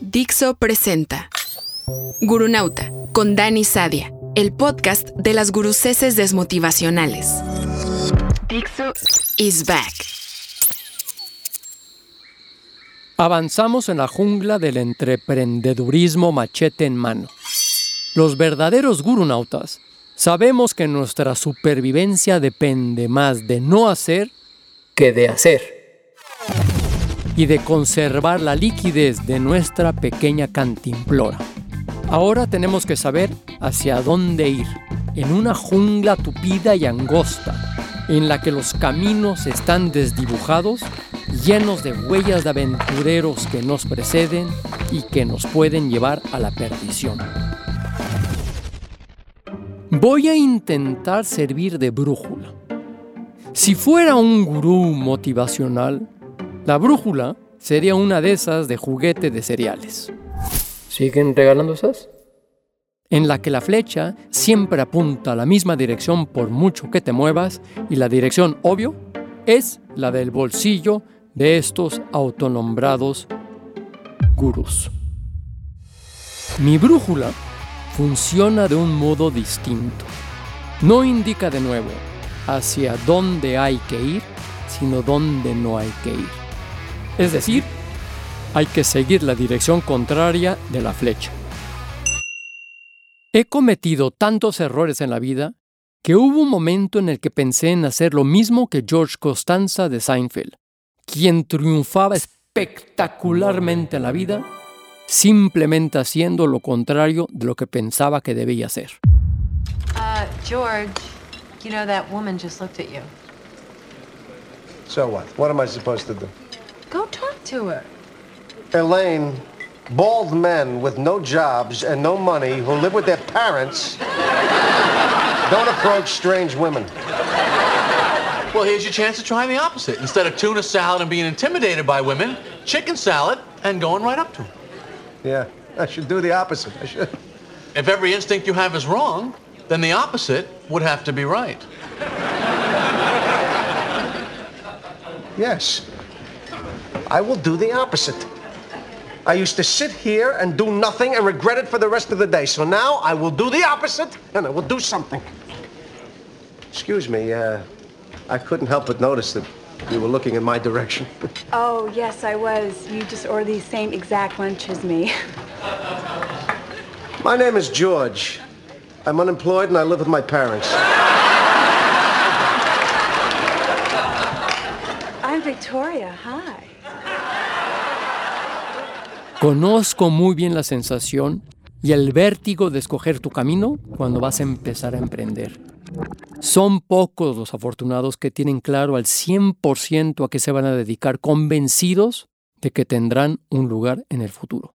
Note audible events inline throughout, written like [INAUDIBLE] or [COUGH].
Dixo presenta Gurunauta con Dani Sadia, el podcast de las guruceses desmotivacionales. Dixo is back. Avanzamos en la jungla del entreprendedurismo machete en mano. Los verdaderos gurunautas sabemos que nuestra supervivencia depende más de no hacer que de hacer. Y de conservar la liquidez de nuestra pequeña cantimplora. Ahora tenemos que saber hacia dónde ir, en una jungla tupida y angosta, en la que los caminos están desdibujados, llenos de huellas de aventureros que nos preceden y que nos pueden llevar a la perdición. Voy a intentar servir de brújula. Si fuera un gurú motivacional, la brújula sería una de esas de juguete de cereales. ¿Siguen regalando esas? En la que la flecha siempre apunta a la misma dirección por mucho que te muevas y la dirección, obvio, es la del bolsillo de estos autonombrados gurús. Mi brújula funciona de un modo distinto. No indica de nuevo hacia dónde hay que ir, sino dónde no hay que ir. Es decir, hay que seguir la dirección contraria de la flecha. He cometido tantos errores en la vida que hubo un momento en el que pensé en hacer lo mismo que George Costanza de Seinfeld, quien triunfaba espectacularmente en la vida simplemente haciendo lo contrario de lo que pensaba que debía hacer. Uh, George, you know that woman just looked at you. So what? What am I supposed to do? Go talk to her. Elaine, bald men with no jobs and no money who live with their parents don't approach strange women. Well, here's your chance to try the opposite. Instead of tuna salad and being intimidated by women, chicken salad and going right up to them. Yeah, I should do the opposite. I should. If every instinct you have is wrong, then the opposite would have to be right. Yes. I will do the opposite. I used to sit here and do nothing and regret it for the rest of the day. So now I will do the opposite and I will do something. Excuse me, uh, I couldn't help but notice that you were looking in my direction. [LAUGHS] Oh, yes, I was. You just ordered the same exact lunch as me. [LAUGHS] My name is George. I'm unemployed and I live with my parents. [LAUGHS] I'm Victoria. Hi. Conozco muy bien la sensación y el vértigo de escoger tu camino cuando vas a empezar a emprender. Son pocos los afortunados que tienen claro al 100% a qué se van a dedicar, convencidos de que tendrán un lugar en el futuro.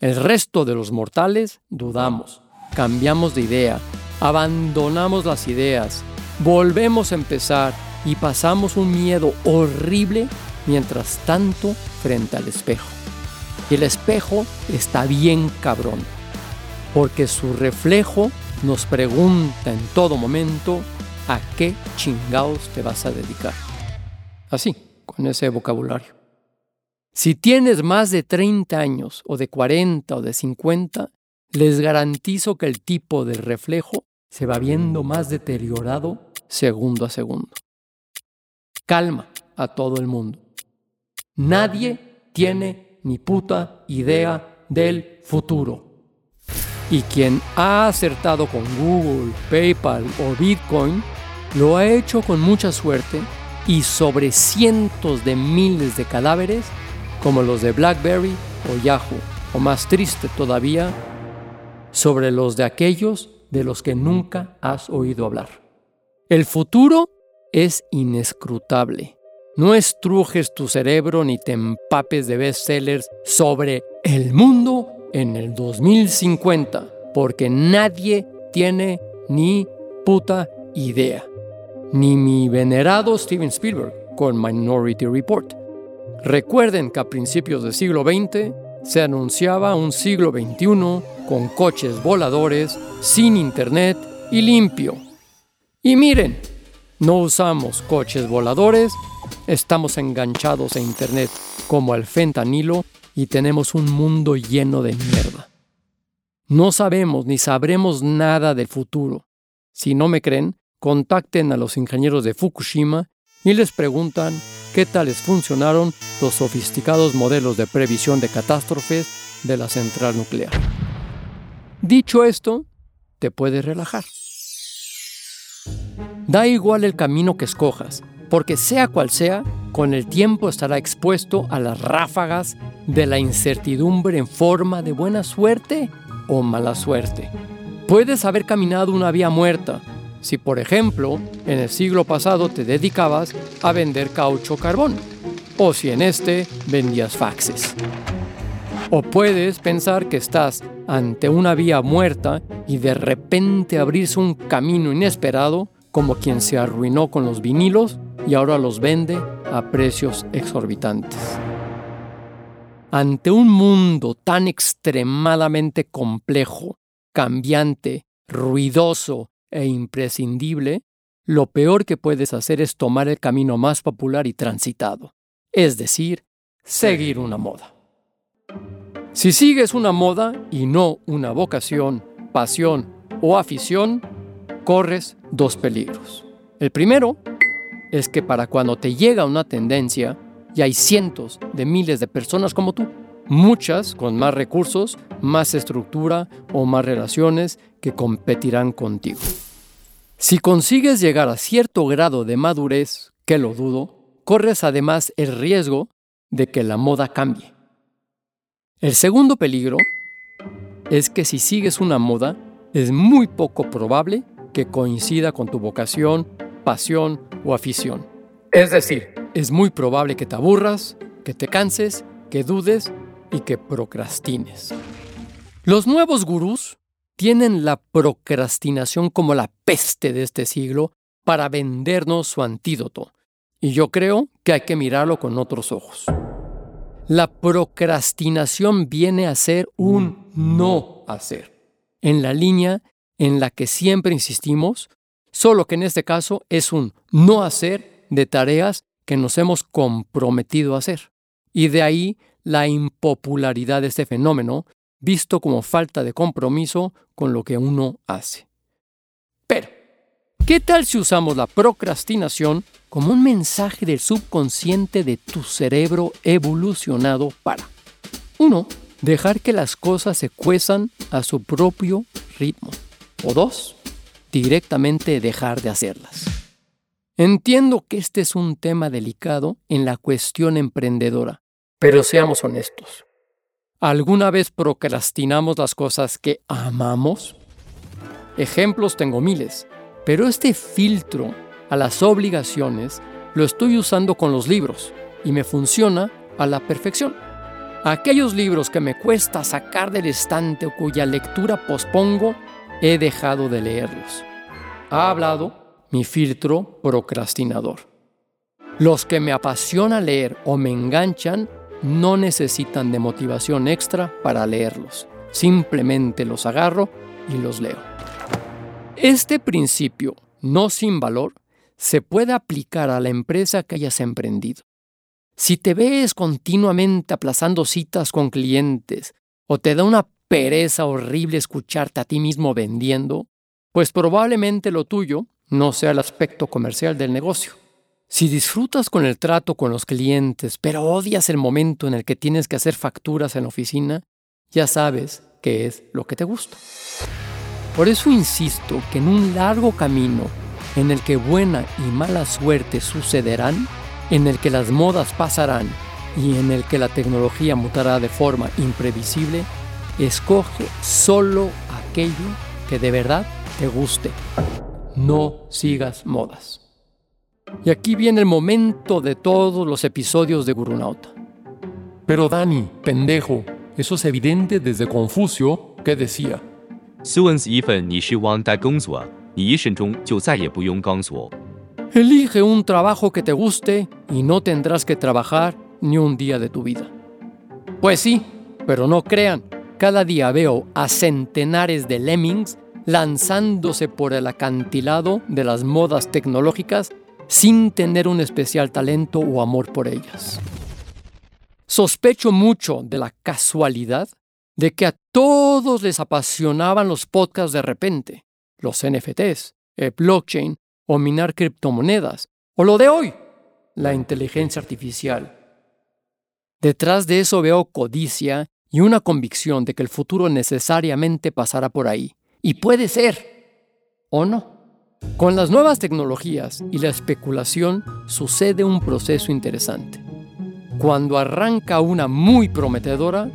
El resto de los mortales dudamos, cambiamos de idea, abandonamos las ideas, volvemos a empezar y pasamos un miedo horrible mientras tanto frente al espejo. Y el espejo está bien cabrón, porque su reflejo nos pregunta en todo momento a qué chingados te vas a dedicar. Así, con ese vocabulario. Si tienes más de 30 años, o de 40 o de 50, les garantizo que el tipo de reflejo se va viendo más deteriorado segundo a segundo. Calma a todo el mundo. Nadie tiene ni puta idea del futuro. Y quien ha acertado con Google, PayPal o Bitcoin, lo ha hecho con mucha suerte y sobre cientos de miles de cadáveres como los de BlackBerry o Yahoo, o más triste todavía, sobre los de aquellos de los que nunca has oído hablar. El futuro es inescrutable. No estrujes tu cerebro ni te empapes de bestsellers sobre el mundo en el 2050, porque nadie tiene ni puta idea. Ni mi venerado Steven Spielberg con Minority Report. Recuerden que a principios del siglo XX se anunciaba un siglo XXI con coches voladores, sin internet y limpio. Y miren, no usamos coches voladores, estamos enganchados a internet como el fentanilo y tenemos un mundo lleno de mierda. No sabemos ni sabremos nada del futuro. Si no me creen, contacten a los ingenieros de Fukushima y les preguntan qué tales funcionaron los sofisticados modelos de previsión de catástrofes de la central nuclear. Dicho esto, te puedes relajar. Da igual el camino que escojas, porque sea cual sea, con el tiempo estará expuesto a las ráfagas de la incertidumbre en forma de buena suerte o mala suerte. Puedes haber caminado una vía muerta, si por ejemplo en el siglo pasado te dedicabas a vender caucho carbón, o si en este vendías faxes. O puedes pensar que estás ante una vía muerta y de repente abrirse un camino inesperado como quien se arruinó con los vinilos y ahora los vende a precios exorbitantes. Ante un mundo tan extremadamente complejo, cambiante, ruidoso e imprescindible, lo peor que puedes hacer es tomar el camino más popular y transitado, es decir, seguir una moda. Si sigues una moda y no una vocación, pasión o afición, corres dos peligros. El primero es que para cuando te llega una tendencia, y hay cientos de miles de personas como tú, muchas con más recursos, más estructura o más relaciones que competirán contigo. Si consigues llegar a cierto grado de madurez, que lo dudo, corres además el riesgo de que la moda cambie. El segundo peligro es que si sigues una moda, es muy poco probable que coincida con tu vocación, pasión o afición. Es decir, es muy probable que te aburras, que te canses, que dudes y que procrastines. Los nuevos gurús tienen la procrastinación como la peste de este siglo para vendernos su antídoto, y yo creo que hay que mirarlo con otros ojos. La procrastinación viene a ser un no hacer, en la línea en la que siempre insistimos, solo que en este caso es un no hacer de tareas que nos hemos comprometido a hacer. Y de ahí la impopularidad de este fenómeno, visto como falta de compromiso con lo que uno hace. Pero, ¿qué tal si usamos la procrastinación como un mensaje del subconsciente de tu cerebro evolucionado para 1. Dejar que las cosas se cuezan a su propio ritmo. O dos, directamente dejar de hacerlas. Entiendo que este es un tema delicado en la cuestión emprendedora, pero seamos honestos. ¿Alguna vez procrastinamos las cosas que amamos? Ejemplos tengo miles, pero este filtro a las obligaciones lo estoy usando con los libros y me funciona a la perfección. Aquellos libros que me cuesta sacar del estante o cuya lectura pospongo, he dejado de leerlos. Ha hablado mi filtro procrastinador. Los que me apasiona leer o me enganchan no necesitan de motivación extra para leerlos. Simplemente los agarro y los leo. Este principio, no sin valor, se puede aplicar a la empresa que hayas emprendido. Si te ves continuamente aplazando citas con clientes o te da una pereza horrible escucharte a ti mismo vendiendo, pues probablemente lo tuyo no sea el aspecto comercial del negocio. Si disfrutas con el trato con los clientes, pero odias el momento en el que tienes que hacer facturas en la oficina, ya sabes qué es lo que te gusta. Por eso insisto que en un largo camino en el que buena y mala suerte sucederán, en el que las modas pasarán y en el que la tecnología mutará de forma imprevisible, Escoge solo aquello que de verdad te guste. No sigas modas. Y aquí viene el momento de todos los episodios de Gurunauta. Pero Dani, pendejo, eso es evidente desde Confucio, que decía: Elige un trabajo que te guste y no tendrás que trabajar ni un día de tu vida. Pues sí, pero no crean, cada día veo a centenares de lemmings lanzándose por el acantilado de las modas tecnológicas sin tener un especial talento o amor por ellas. Sospecho mucho de la casualidad de que a todos les apasionaban los podcasts de repente, los NFTs, el blockchain o minar criptomonedas, o lo de hoy, la inteligencia artificial. Detrás de eso veo codicia y una convicción de que el futuro necesariamente pasará por ahí. Y puede ser, o no. Con las nuevas tecnologías y la especulación sucede un proceso interesante. Cuando arranca una muy prometedora,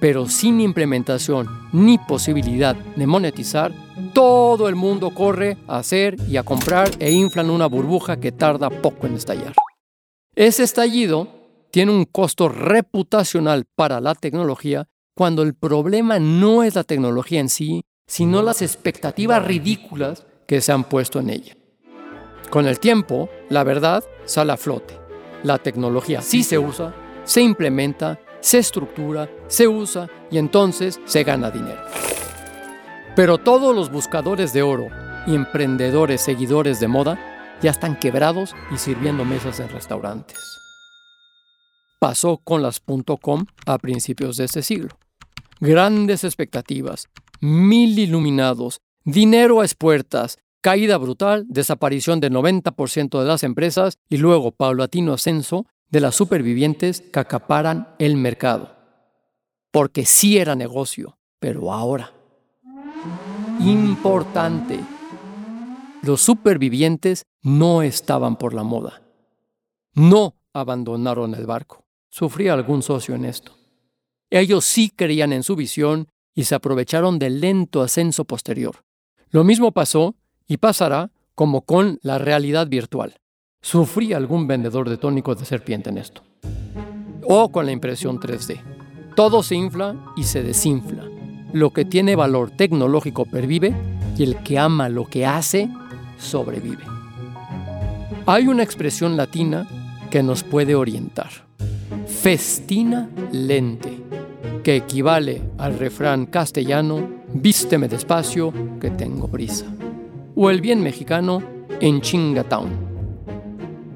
pero sin implementación ni posibilidad de monetizar, todo el mundo corre a hacer y a comprar e inflan una burbuja que tarda poco en estallar. Ese estallido tiene un costo reputacional para la tecnología cuando el problema no es la tecnología en sí, sino las expectativas ridículas que se han puesto en ella. Con el tiempo, la verdad sale a flote. La tecnología sí se usa, se implementa, se estructura, se usa y entonces se gana dinero. Pero todos los buscadores de oro y emprendedores seguidores de moda ya están quebrados y sirviendo mesas en restaurantes. Pasó con las .com a principios de este siglo. Grandes expectativas, mil iluminados, dinero a expuertas, caída brutal, desaparición del 90% de las empresas y luego paulatino ascenso de las supervivientes que acaparan el mercado. Porque sí era negocio, pero ahora. Importante. Los supervivientes no estaban por la moda. No abandonaron el barco. Sufría algún socio en esto. Ellos sí creían en su visión y se aprovecharon del lento ascenso posterior. Lo mismo pasó y pasará como con la realidad virtual. Sufría algún vendedor de tónicos de serpiente en esto. O con la impresión 3D. Todo se infla y se desinfla. Lo que tiene valor tecnológico pervive y el que ama lo que hace sobrevive. Hay una expresión latina que nos puede orientar. Festina lente, que equivale al refrán castellano, vísteme despacio, que tengo prisa. O el bien mexicano, en Chingatown.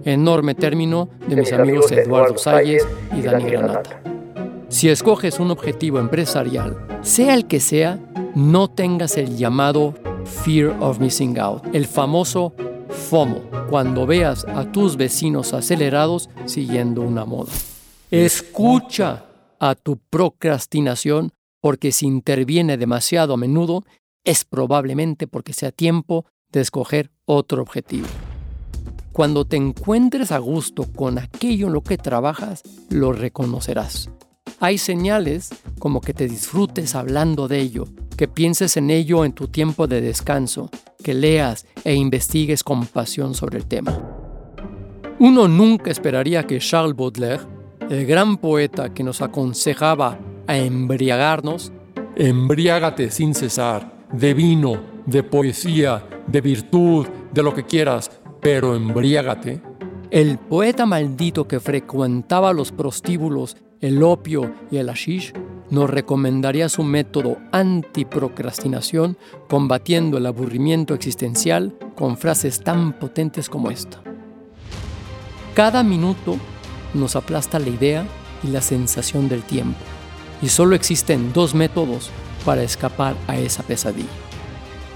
Enorme término de mis amigos Eduardo Salles y Dani Granata. Si escoges un objetivo empresarial, sea el que sea, no tengas el llamado Fear of Missing Out, el famoso FOMO, cuando veas a tus vecinos acelerados siguiendo una moda. Escucha a tu procrastinación porque si interviene demasiado a menudo es probablemente porque sea tiempo de escoger otro objetivo. Cuando te encuentres a gusto con aquello en lo que trabajas, lo reconocerás. Hay señales como que te disfrutes hablando de ello, que pienses en ello en tu tiempo de descanso, que leas e investigues con pasión sobre el tema. Uno nunca esperaría que Charles Baudelaire, el gran poeta que nos aconsejaba a embriagarnos, Embriágate sin cesar, de vino, de poesía, de virtud, de lo que quieras, pero embriágate. El poeta maldito que frecuentaba los prostíbulos, el opio y el hashish nos recomendaría su método antiprocrastinación combatiendo el aburrimiento existencial con frases tan potentes como esta. Cada minuto nos aplasta la idea y la sensación del tiempo, y solo existen dos métodos para escapar a esa pesadilla,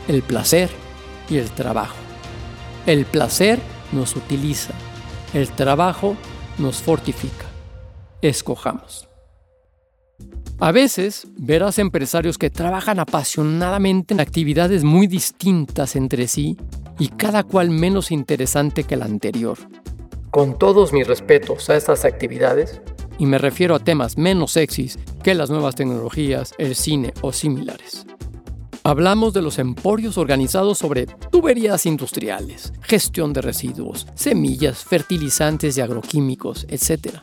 el placer y el trabajo. El placer nos utiliza, el trabajo nos fortifica. Escojamos. A veces verás empresarios que trabajan apasionadamente en actividades muy distintas entre sí y cada cual menos interesante que la anterior. Con todos mis respetos a estas actividades, y me refiero a temas menos sexys que las nuevas tecnologías, el cine o similares. Hablamos de los emporios organizados sobre tuberías industriales, gestión de residuos, semillas, fertilizantes y agroquímicos, etc.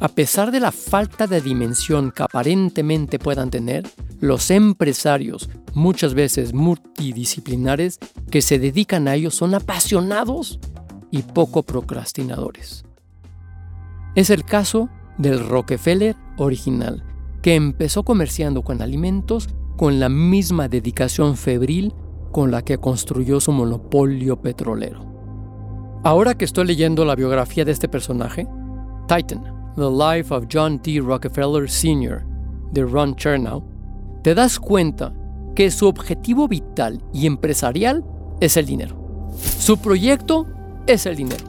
A pesar de la falta de dimensión que aparentemente puedan tener, los empresarios, muchas veces multidisciplinares, que se dedican a ello son apasionados y poco procrastinadores. Es el caso del Rockefeller original, que empezó comerciando con alimentos con la misma dedicación febril con la que construyó su monopolio petrolero. Ahora que estoy leyendo la biografía de este personaje, Titan, The Life of John D. Rockefeller Sr. de Ron Chernow, te das cuenta que su objetivo vital y empresarial es el dinero. Su proyecto es el dinero.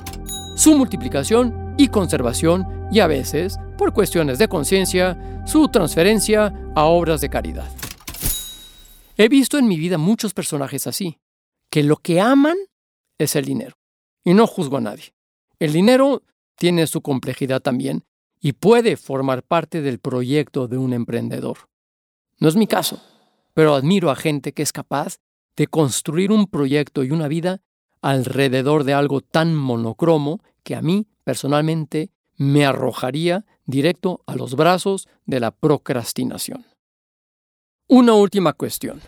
Su multiplicación y conservación y a veces, por cuestiones de conciencia, su transferencia a obras de caridad. He visto en mi vida muchos personajes así, que lo que aman es el dinero. Y no juzgo a nadie. El dinero tiene su complejidad también y puede formar parte del proyecto de un emprendedor. No es mi caso pero admiro a gente que es capaz de construir un proyecto y una vida alrededor de algo tan monocromo que a mí personalmente me arrojaría directo a los brazos de la procrastinación. Una última cuestión.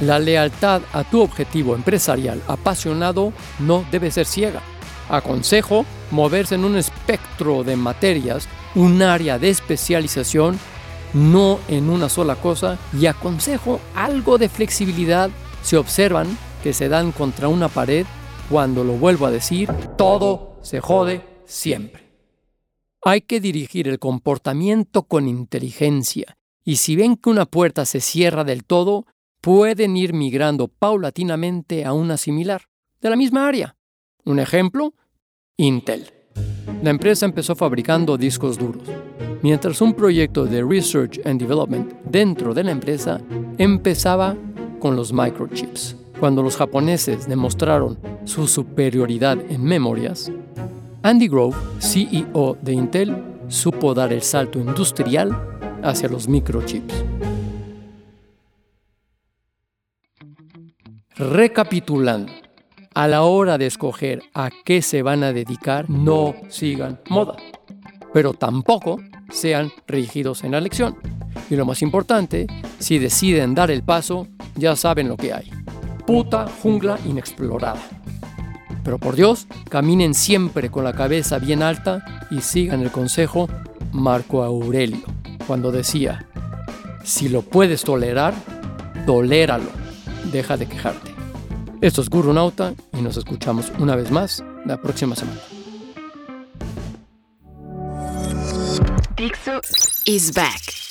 La lealtad a tu objetivo empresarial apasionado no debe ser ciega. Aconsejo moverse en un espectro de materias, un área de especialización no en una sola cosa y aconsejo algo de flexibilidad si observan que se dan contra una pared cuando lo vuelvo a decir, todo se jode siempre. Hay que dirigir el comportamiento con inteligencia y si ven que una puerta se cierra del todo, pueden ir migrando paulatinamente a una similar, de la misma área. Un ejemplo, Intel. La empresa empezó fabricando discos duros mientras un proyecto de Research and Development dentro de la empresa empezaba con los microchips. Cuando los japoneses demostraron su superioridad en memorias, Andy Grove, CEO de Intel, supo dar el salto industrial hacia los microchips. Recapitulando, a la hora de escoger a qué se van a dedicar, no sigan moda, pero tampoco sean rígidos en la elección. Y lo más importante, si deciden dar el paso, ya saben lo que hay. Puta jungla inexplorada. Pero por Dios, caminen siempre con la cabeza bien alta y sigan el consejo Marco Aurelio, cuando decía, si lo puedes tolerar, toléralo, deja de quejarte. Esto es Guru Nauta y nos escuchamos una vez más la próxima semana. Dixo is back.